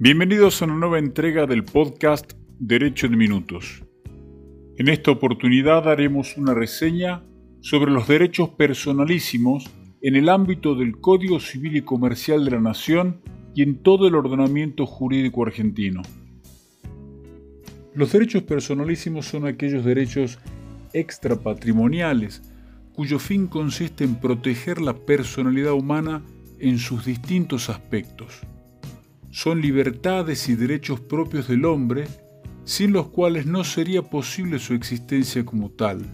Bienvenidos a una nueva entrega del podcast Derecho de Minutos. En esta oportunidad haremos una reseña sobre los derechos personalísimos en el ámbito del Código Civil y Comercial de la Nación y en todo el ordenamiento jurídico argentino. Los derechos personalísimos son aquellos derechos extrapatrimoniales cuyo fin consiste en proteger la personalidad humana en sus distintos aspectos son libertades y derechos propios del hombre, sin los cuales no sería posible su existencia como tal.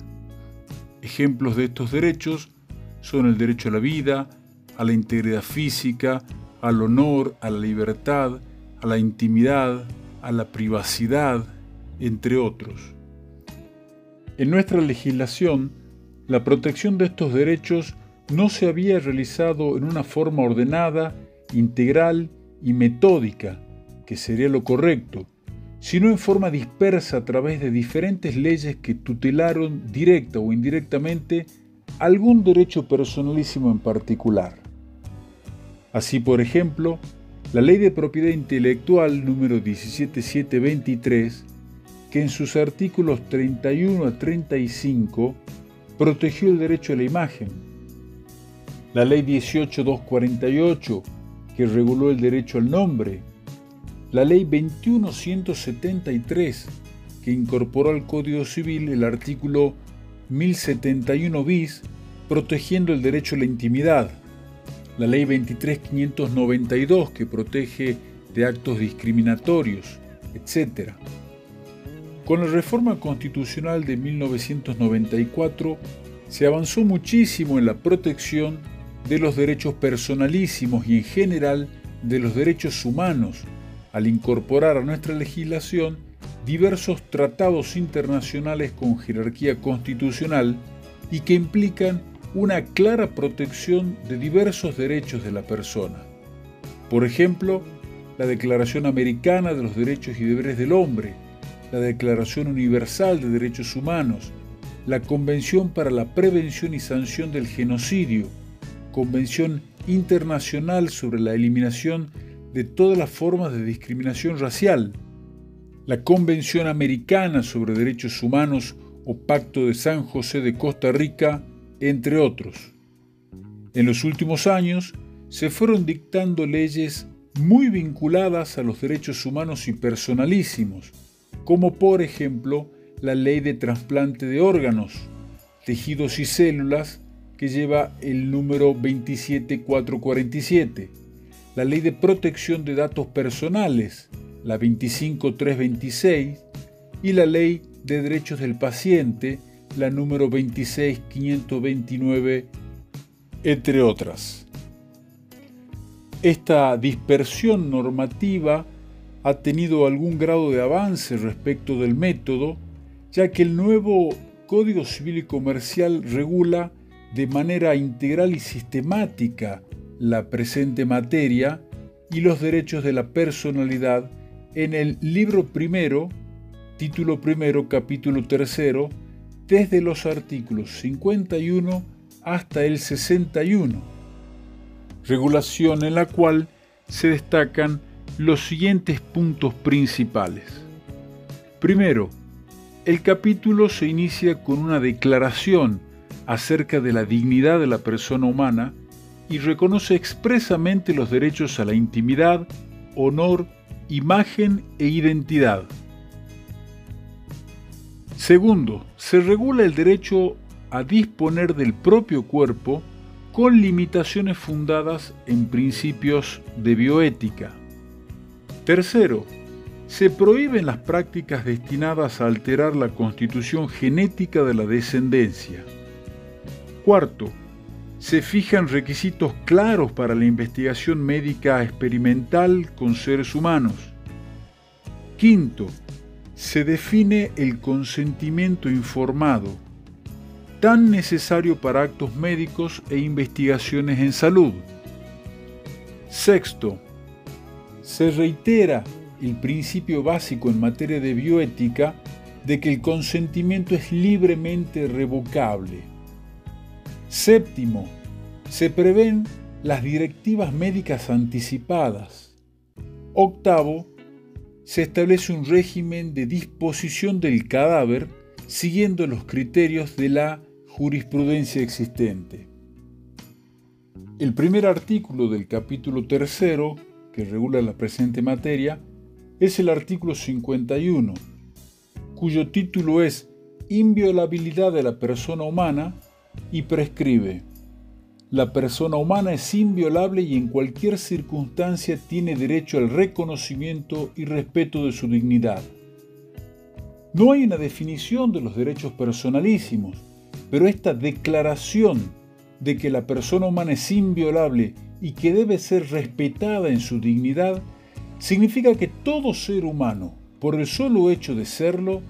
Ejemplos de estos derechos son el derecho a la vida, a la integridad física, al honor, a la libertad, a la intimidad, a la privacidad, entre otros. En nuestra legislación, la protección de estos derechos no se había realizado en una forma ordenada, integral y metódica, que sería lo correcto, sino en forma dispersa a través de diferentes leyes que tutelaron directa o indirectamente algún derecho personalísimo en particular. Así, por ejemplo, la Ley de Propiedad Intelectual número 17723, que en sus artículos 31 a 35 protegió el derecho a la imagen. La Ley 18248 que reguló el derecho al nombre, la Ley 2173, que incorporó al Código Civil el artículo 1071 bis, protegiendo el derecho a la intimidad, la Ley 23592, que protege de actos discriminatorios, etc. Con la reforma constitucional de 1994 se avanzó muchísimo en la protección de los derechos personalísimos y en general de los derechos humanos, al incorporar a nuestra legislación diversos tratados internacionales con jerarquía constitucional y que implican una clara protección de diversos derechos de la persona. Por ejemplo, la Declaración Americana de los Derechos y Deberes del Hombre, la Declaración Universal de Derechos Humanos, la Convención para la Prevención y Sanción del Genocidio, Convención Internacional sobre la Eliminación de todas las formas de discriminación racial, la Convención Americana sobre Derechos Humanos o Pacto de San José de Costa Rica, entre otros. En los últimos años se fueron dictando leyes muy vinculadas a los derechos humanos y personalísimos, como por ejemplo la Ley de Trasplante de Órganos, Tejidos y Células que lleva el número 27447, la Ley de Protección de Datos Personales, la 25326, y la Ley de Derechos del Paciente, la número 26529, entre otras. Esta dispersión normativa ha tenido algún grado de avance respecto del método, ya que el nuevo Código Civil y Comercial regula de manera integral y sistemática la presente materia y los derechos de la personalidad en el libro primero, título primero, capítulo tercero, desde los artículos 51 hasta el 61, regulación en la cual se destacan los siguientes puntos principales. Primero, el capítulo se inicia con una declaración acerca de la dignidad de la persona humana y reconoce expresamente los derechos a la intimidad, honor, imagen e identidad. Segundo, se regula el derecho a disponer del propio cuerpo con limitaciones fundadas en principios de bioética. Tercero, se prohíben las prácticas destinadas a alterar la constitución genética de la descendencia. Cuarto, se fijan requisitos claros para la investigación médica experimental con seres humanos. Quinto, se define el consentimiento informado, tan necesario para actos médicos e investigaciones en salud. Sexto, se reitera el principio básico en materia de bioética de que el consentimiento es libremente revocable. Séptimo, se prevén las directivas médicas anticipadas. Octavo, se establece un régimen de disposición del cadáver siguiendo los criterios de la jurisprudencia existente. El primer artículo del capítulo tercero, que regula la presente materia, es el artículo 51, cuyo título es Inviolabilidad de la persona humana y prescribe la persona humana es inviolable y en cualquier circunstancia tiene derecho al reconocimiento y respeto de su dignidad. No hay una definición de los derechos personalísimos, pero esta declaración de que la persona humana es inviolable y que debe ser respetada en su dignidad, significa que todo ser humano, por el solo hecho de serlo,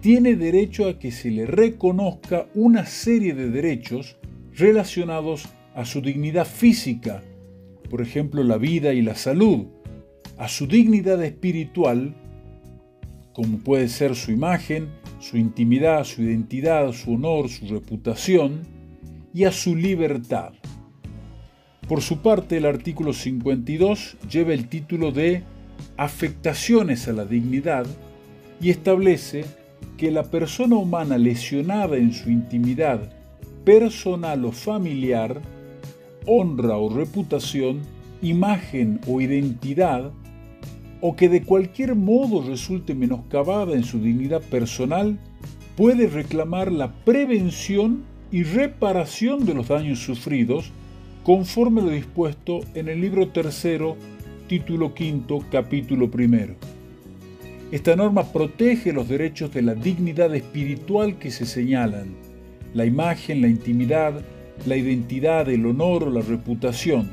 tiene derecho a que se le reconozca una serie de derechos relacionados a su dignidad física, por ejemplo la vida y la salud, a su dignidad espiritual, como puede ser su imagen, su intimidad, su identidad, su honor, su reputación, y a su libertad. Por su parte, el artículo 52 lleva el título de Afectaciones a la dignidad y establece que la persona humana lesionada en su intimidad personal o familiar honra o reputación, imagen o identidad, o que de cualquier modo resulte menoscabada en su dignidad personal, puede reclamar la prevención y reparación de los daños sufridos conforme lo dispuesto en el libro tercero, título quinto, capítulo primero. Esta norma protege los derechos de la dignidad espiritual que se señalan, la imagen, la intimidad, la identidad, el honor o la reputación.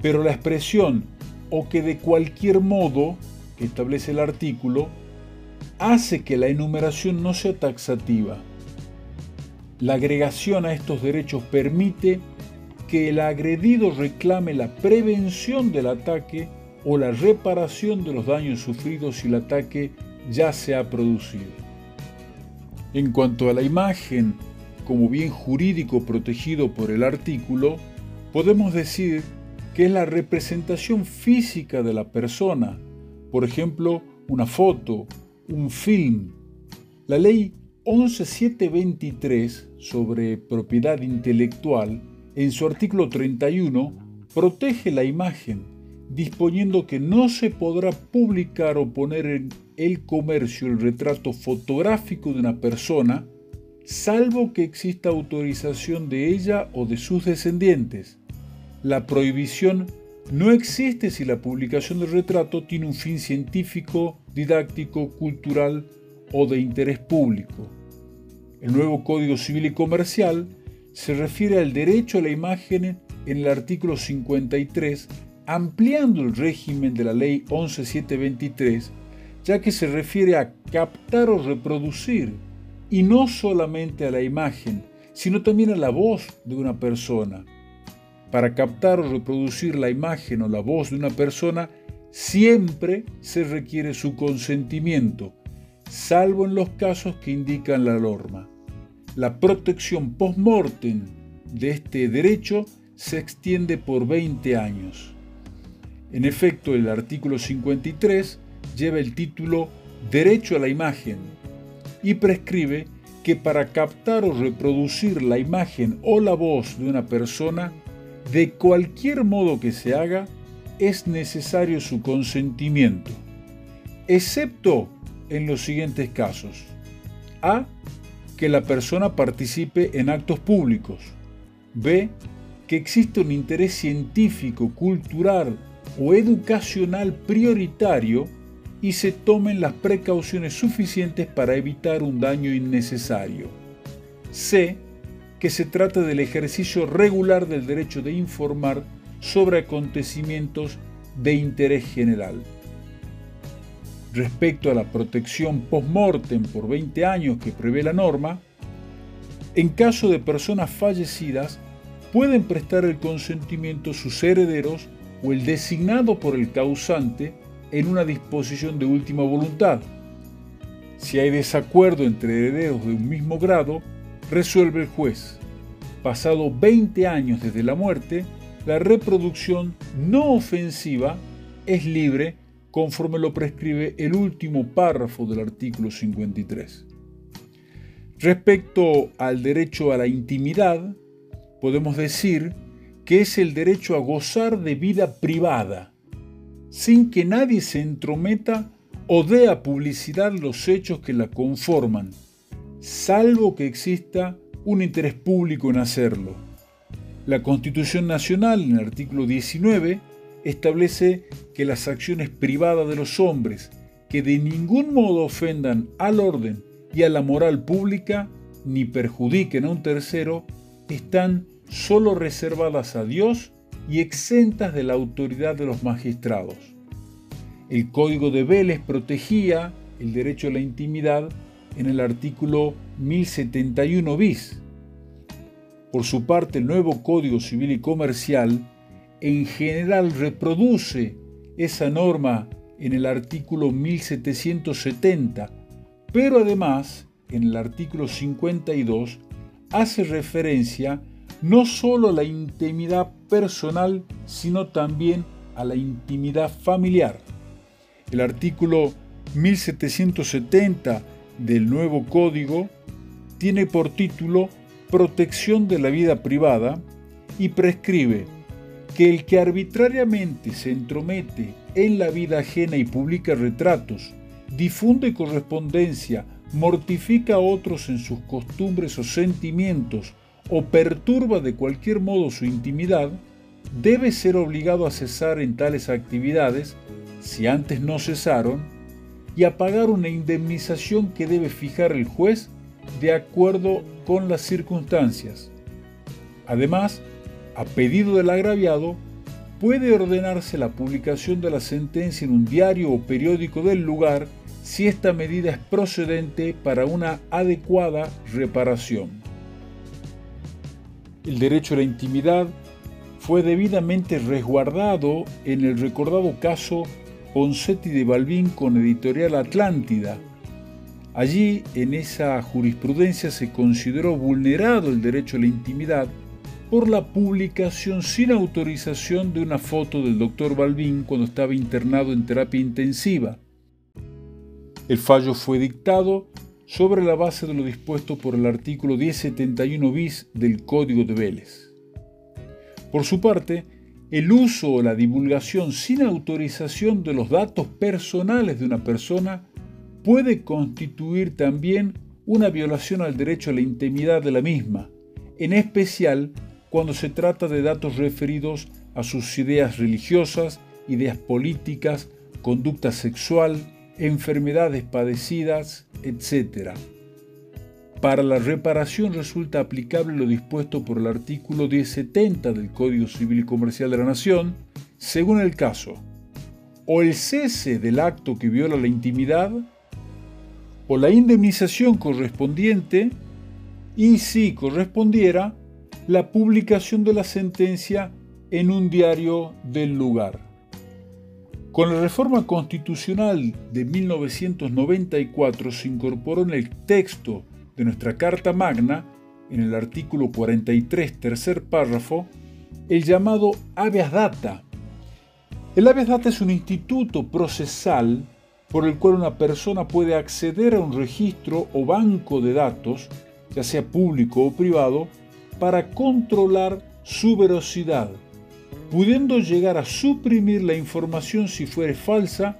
Pero la expresión o que de cualquier modo que establece el artículo hace que la enumeración no sea taxativa. La agregación a estos derechos permite que el agredido reclame la prevención del ataque o la reparación de los daños sufridos si el ataque ya se ha producido. En cuanto a la imagen como bien jurídico protegido por el artículo, podemos decir que es la representación física de la persona, por ejemplo, una foto, un film. La ley 11723 sobre propiedad intelectual, en su artículo 31, protege la imagen, disponiendo que no se podrá publicar o poner en el comercio el retrato fotográfico de una persona salvo que exista autorización de ella o de sus descendientes. La prohibición no existe si la publicación del retrato tiene un fin científico, didáctico, cultural o de interés público. El nuevo Código Civil y Comercial se refiere al derecho a la imagen en el artículo 53, ampliando el régimen de la Ley 11723, ya que se refiere a captar o reproducir y no solamente a la imagen, sino también a la voz de una persona. Para captar o reproducir la imagen o la voz de una persona, siempre se requiere su consentimiento, salvo en los casos que indican la norma. La protección post-mortem de este derecho se extiende por 20 años. En efecto, el artículo 53 lleva el título Derecho a la imagen y prescribe que para captar o reproducir la imagen o la voz de una persona, de cualquier modo que se haga, es necesario su consentimiento, excepto en los siguientes casos. A. Que la persona participe en actos públicos. B. Que existe un interés científico, cultural o educacional prioritario y se tomen las precauciones suficientes para evitar un daño innecesario. C. Que se trata del ejercicio regular del derecho de informar sobre acontecimientos de interés general. Respecto a la protección post-mortem por 20 años que prevé la norma, en caso de personas fallecidas, pueden prestar el consentimiento sus herederos o el designado por el causante en una disposición de última voluntad. Si hay desacuerdo entre herederos de un mismo grado, resuelve el juez. Pasado 20 años desde la muerte, la reproducción no ofensiva es libre conforme lo prescribe el último párrafo del artículo 53. Respecto al derecho a la intimidad, podemos decir que es el derecho a gozar de vida privada, sin que nadie se entrometa o dé a publicidad los hechos que la conforman, salvo que exista un interés público en hacerlo. La Constitución Nacional, en el artículo 19, establece que las acciones privadas de los hombres que de ningún modo ofendan al orden y a la moral pública ni perjudiquen a un tercero están solo reservadas a Dios y exentas de la autoridad de los magistrados. El Código de Vélez protegía el derecho a la intimidad en el artículo 1071 bis. Por su parte, el nuevo Código Civil y Comercial en general reproduce esa norma en el artículo 1770, pero además en el artículo 52 hace referencia no solo a la intimidad personal, sino también a la intimidad familiar. El artículo 1770 del nuevo código tiene por título Protección de la vida privada y prescribe que el que arbitrariamente se entromete en la vida ajena y publica retratos, difunde correspondencia, mortifica a otros en sus costumbres o sentimientos, o perturba de cualquier modo su intimidad, debe ser obligado a cesar en tales actividades, si antes no cesaron, y a pagar una indemnización que debe fijar el juez de acuerdo con las circunstancias. Además, a pedido del agraviado, puede ordenarse la publicación de la sentencia en un diario o periódico del lugar si esta medida es procedente para una adecuada reparación. El derecho a la intimidad fue debidamente resguardado en el recordado caso Poncetti de Balbín con editorial Atlántida. Allí, en esa jurisprudencia, se consideró vulnerado el derecho a la intimidad por la publicación sin autorización de una foto del doctor Balbín cuando estaba internado en terapia intensiva. El fallo fue dictado sobre la base de lo dispuesto por el artículo 1071 bis del Código de Vélez. Por su parte, el uso o la divulgación sin autorización de los datos personales de una persona puede constituir también una violación al derecho a la intimidad de la misma, en especial cuando se trata de datos referidos a sus ideas religiosas, ideas políticas, conducta sexual, enfermedades padecidas, etc. Para la reparación resulta aplicable lo dispuesto por el artículo 1070 del Código Civil y Comercial de la Nación, según el caso, o el cese del acto que viola la intimidad, o la indemnización correspondiente, y si correspondiera, la publicación de la sentencia en un diario del lugar. Con la reforma constitucional de 1994 se incorporó en el texto de nuestra Carta Magna, en el artículo 43, tercer párrafo, el llamado habeas data. El habeas data es un instituto procesal por el cual una persona puede acceder a un registro o banco de datos, ya sea público o privado, para controlar su velocidad, pudiendo llegar a suprimir la información si fuere falsa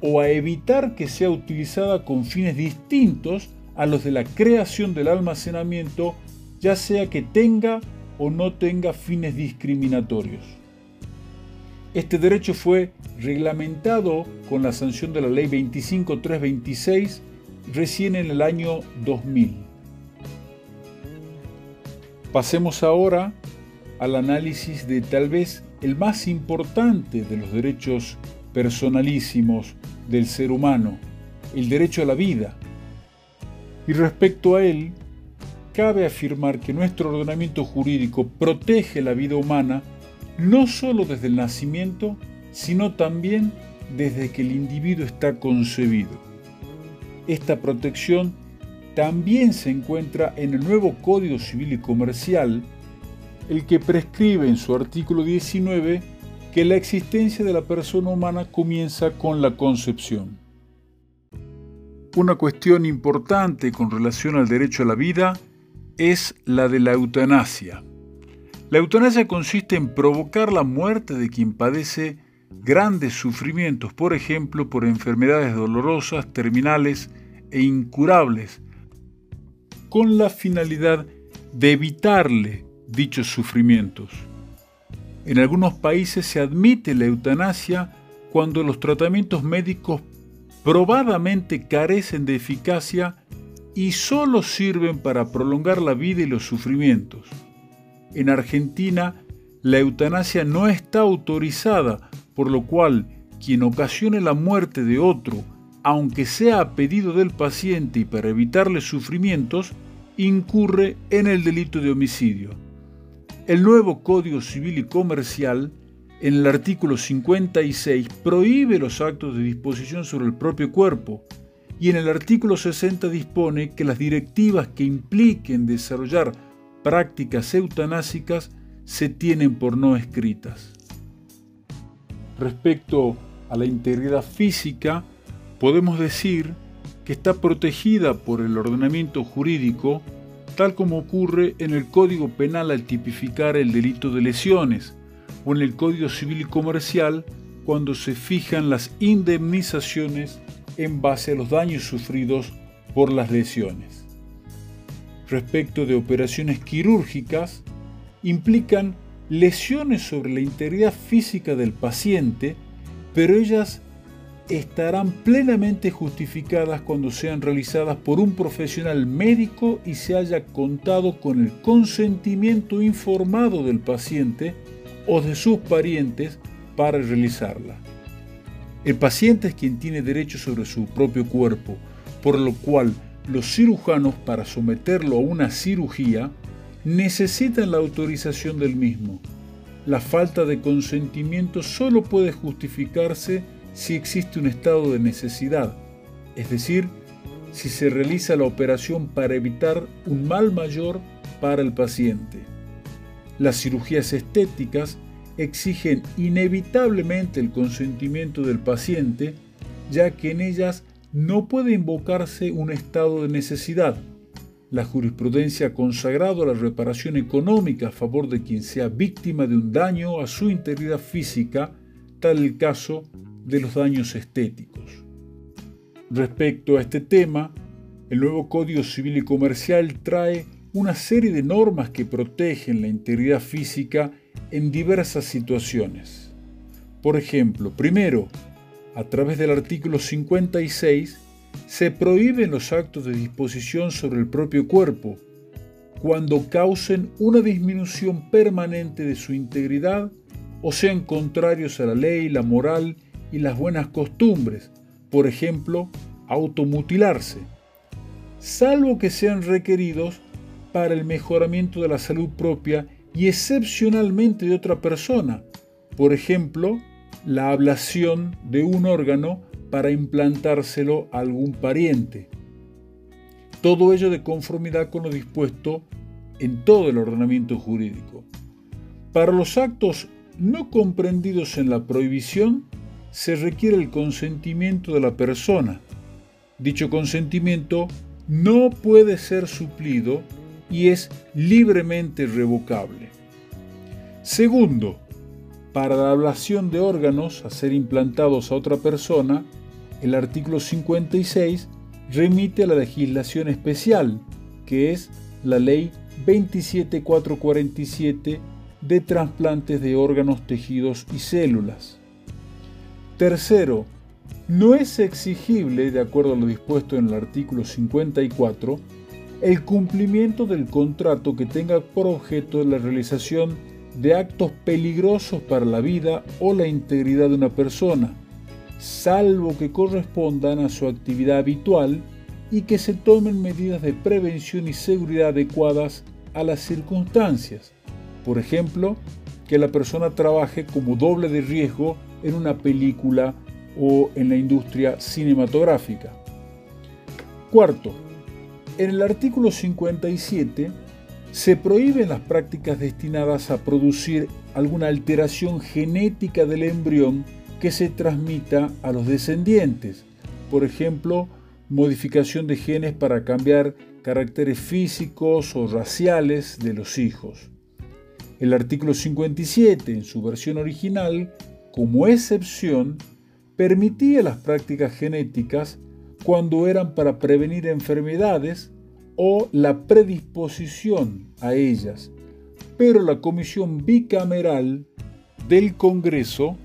o a evitar que sea utilizada con fines distintos a los de la creación del almacenamiento, ya sea que tenga o no tenga fines discriminatorios. Este derecho fue reglamentado con la sanción de la Ley 25326 recién en el año 2000. Pasemos ahora al análisis de tal vez el más importante de los derechos personalísimos del ser humano, el derecho a la vida. Y respecto a él, cabe afirmar que nuestro ordenamiento jurídico protege la vida humana no solo desde el nacimiento, sino también desde que el individuo está concebido. Esta protección también se encuentra en el nuevo Código Civil y Comercial, el que prescribe en su artículo 19 que la existencia de la persona humana comienza con la concepción. Una cuestión importante con relación al derecho a la vida es la de la eutanasia. La eutanasia consiste en provocar la muerte de quien padece grandes sufrimientos, por ejemplo, por enfermedades dolorosas, terminales e incurables, con la finalidad de evitarle dichos sufrimientos. En algunos países se admite la eutanasia cuando los tratamientos médicos probadamente carecen de eficacia y solo sirven para prolongar la vida y los sufrimientos. En Argentina, la eutanasia no está autorizada, por lo cual quien ocasione la muerte de otro, aunque sea a pedido del paciente y para evitarle sufrimientos, incurre en el delito de homicidio. El nuevo Código Civil y Comercial, en el artículo 56, prohíbe los actos de disposición sobre el propio cuerpo y en el artículo 60 dispone que las directivas que impliquen desarrollar prácticas eutanásicas se tienen por no escritas. Respecto a la integridad física, podemos decir que está protegida por el ordenamiento jurídico, tal como ocurre en el Código Penal al tipificar el delito de lesiones, o en el Código Civil y Comercial cuando se fijan las indemnizaciones en base a los daños sufridos por las lesiones. Respecto de operaciones quirúrgicas, implican lesiones sobre la integridad física del paciente, pero ellas estarán plenamente justificadas cuando sean realizadas por un profesional médico y se haya contado con el consentimiento informado del paciente o de sus parientes para realizarla. El paciente es quien tiene derecho sobre su propio cuerpo, por lo cual los cirujanos para someterlo a una cirugía necesitan la autorización del mismo. La falta de consentimiento solo puede justificarse si existe un estado de necesidad, es decir, si se realiza la operación para evitar un mal mayor para el paciente. Las cirugías estéticas exigen inevitablemente el consentimiento del paciente, ya que en ellas no puede invocarse un estado de necesidad. La jurisprudencia ha consagrado la reparación económica a favor de quien sea víctima de un daño a su integridad física, tal el caso de los daños estéticos. Respecto a este tema, el nuevo Código Civil y Comercial trae una serie de normas que protegen la integridad física en diversas situaciones. Por ejemplo, primero, a través del artículo 56, se prohíben los actos de disposición sobre el propio cuerpo cuando causen una disminución permanente de su integridad o sean contrarios a la ley, la moral y las buenas costumbres, por ejemplo, automutilarse, salvo que sean requeridos para el mejoramiento de la salud propia y excepcionalmente de otra persona, por ejemplo, la ablación de un órgano para implantárselo a algún pariente. Todo ello de conformidad con lo dispuesto en todo el ordenamiento jurídico. Para los actos no comprendidos en la prohibición, se requiere el consentimiento de la persona. Dicho consentimiento no puede ser suplido y es libremente revocable. Segundo, para la ablación de órganos a ser implantados a otra persona, el artículo 56 remite a la legislación especial, que es la ley 27447 de trasplantes de órganos, tejidos y células. Tercero, no es exigible, de acuerdo a lo dispuesto en el artículo 54, el cumplimiento del contrato que tenga por objeto la realización de actos peligrosos para la vida o la integridad de una persona, salvo que correspondan a su actividad habitual y que se tomen medidas de prevención y seguridad adecuadas a las circunstancias. Por ejemplo, que la persona trabaje como doble de riesgo en una película o en la industria cinematográfica. Cuarto, en el artículo 57 se prohíben las prácticas destinadas a producir alguna alteración genética del embrión que se transmita a los descendientes. Por ejemplo, modificación de genes para cambiar caracteres físicos o raciales de los hijos. El artículo 57, en su versión original, como excepción, permitía las prácticas genéticas cuando eran para prevenir enfermedades o la predisposición a ellas, pero la Comisión Bicameral del Congreso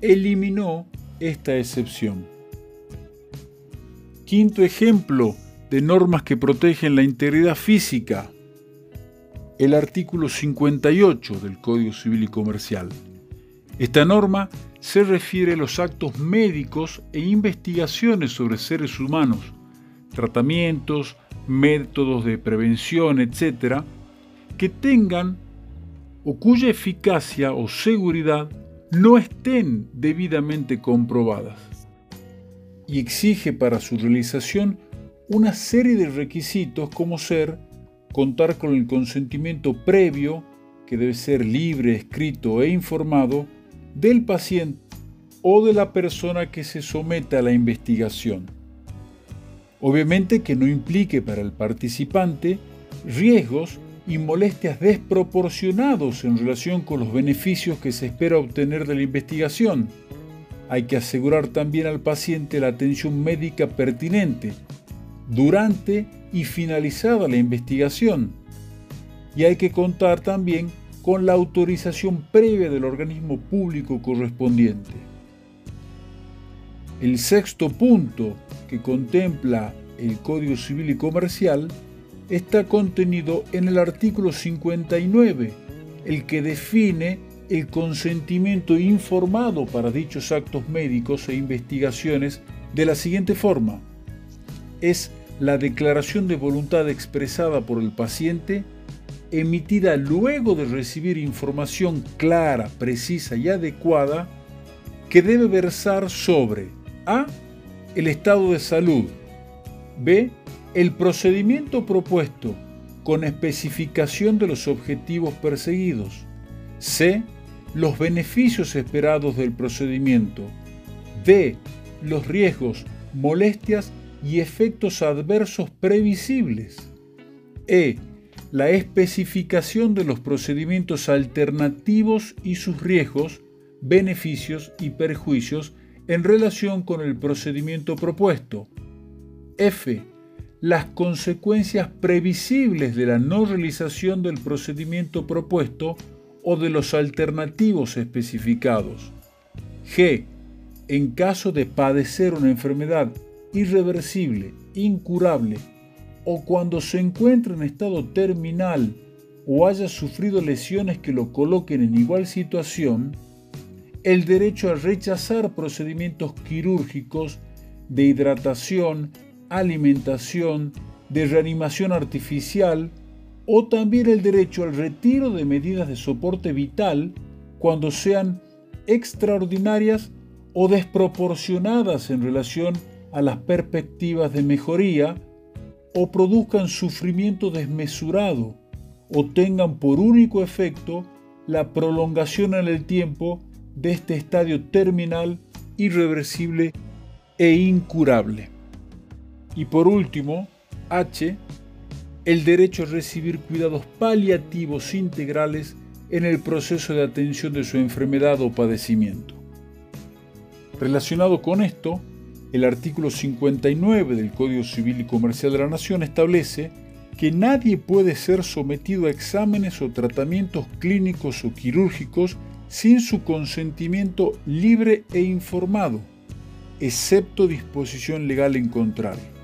eliminó esta excepción. Quinto ejemplo de normas que protegen la integridad física. El artículo 58 del Código Civil y Comercial. Esta norma se refiere a los actos médicos e investigaciones sobre seres humanos, tratamientos, métodos de prevención, etc., que tengan o cuya eficacia o seguridad no estén debidamente comprobadas. Y exige para su realización una serie de requisitos como ser contar con el consentimiento previo, que debe ser libre, escrito e informado, del paciente o de la persona que se someta a la investigación. Obviamente que no implique para el participante riesgos y molestias desproporcionados en relación con los beneficios que se espera obtener de la investigación. Hay que asegurar también al paciente la atención médica pertinente durante y finalizada la investigación. Y hay que contar también con la autorización previa del organismo público correspondiente. El sexto punto que contempla el Código Civil y Comercial está contenido en el artículo 59, el que define el consentimiento informado para dichos actos médicos e investigaciones de la siguiente forma. Es la declaración de voluntad expresada por el paciente emitida luego de recibir información clara, precisa y adecuada que debe versar sobre A. el estado de salud, B. el procedimiento propuesto con especificación de los objetivos perseguidos, C. los beneficios esperados del procedimiento, D. los riesgos, molestias y efectos adversos previsibles, E la especificación de los procedimientos alternativos y sus riesgos, beneficios y perjuicios en relación con el procedimiento propuesto. F. Las consecuencias previsibles de la no realización del procedimiento propuesto o de los alternativos especificados. G. En caso de padecer una enfermedad irreversible, incurable o cuando se encuentre en estado terminal o haya sufrido lesiones que lo coloquen en igual situación, el derecho a rechazar procedimientos quirúrgicos de hidratación, alimentación, de reanimación artificial o también el derecho al retiro de medidas de soporte vital cuando sean extraordinarias o desproporcionadas en relación a las perspectivas de mejoría o produzcan sufrimiento desmesurado o tengan por único efecto la prolongación en el tiempo de este estadio terminal, irreversible e incurable. Y por último, H, el derecho a recibir cuidados paliativos integrales en el proceso de atención de su enfermedad o padecimiento. Relacionado con esto, el artículo 59 del Código Civil y Comercial de la Nación establece que nadie puede ser sometido a exámenes o tratamientos clínicos o quirúrgicos sin su consentimiento libre e informado, excepto disposición legal en contrario.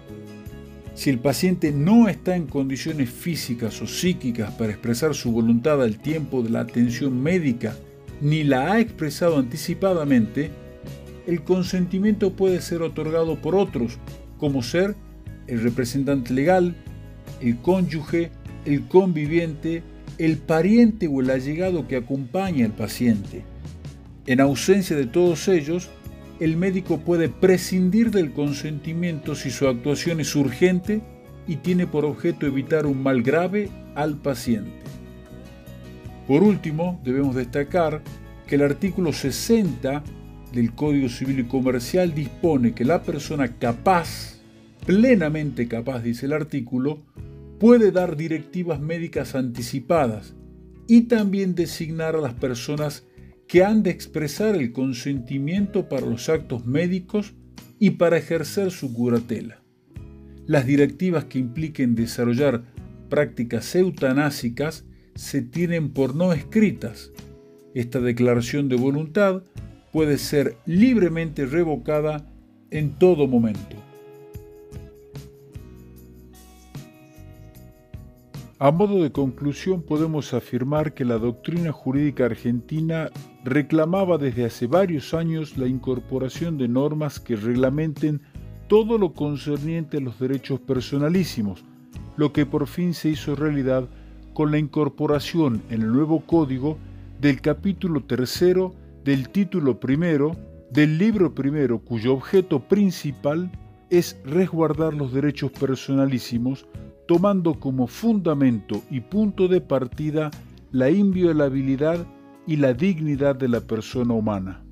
Si el paciente no está en condiciones físicas o psíquicas para expresar su voluntad al tiempo de la atención médica, ni la ha expresado anticipadamente, el consentimiento puede ser otorgado por otros, como ser el representante legal, el cónyuge, el conviviente, el pariente o el allegado que acompaña al paciente. En ausencia de todos ellos, el médico puede prescindir del consentimiento si su actuación es urgente y tiene por objeto evitar un mal grave al paciente. Por último, debemos destacar que el artículo 60 del Código Civil y Comercial dispone que la persona capaz, plenamente capaz, dice el artículo, puede dar directivas médicas anticipadas y también designar a las personas que han de expresar el consentimiento para los actos médicos y para ejercer su curatela. Las directivas que impliquen desarrollar prácticas eutanásicas se tienen por no escritas. Esta declaración de voluntad puede ser libremente revocada en todo momento. A modo de conclusión podemos afirmar que la doctrina jurídica argentina reclamaba desde hace varios años la incorporación de normas que reglamenten todo lo concerniente a los derechos personalísimos, lo que por fin se hizo realidad con la incorporación en el nuevo código del capítulo tercero del título primero del libro primero cuyo objeto principal es resguardar los derechos personalísimos tomando como fundamento y punto de partida la inviolabilidad y la dignidad de la persona humana.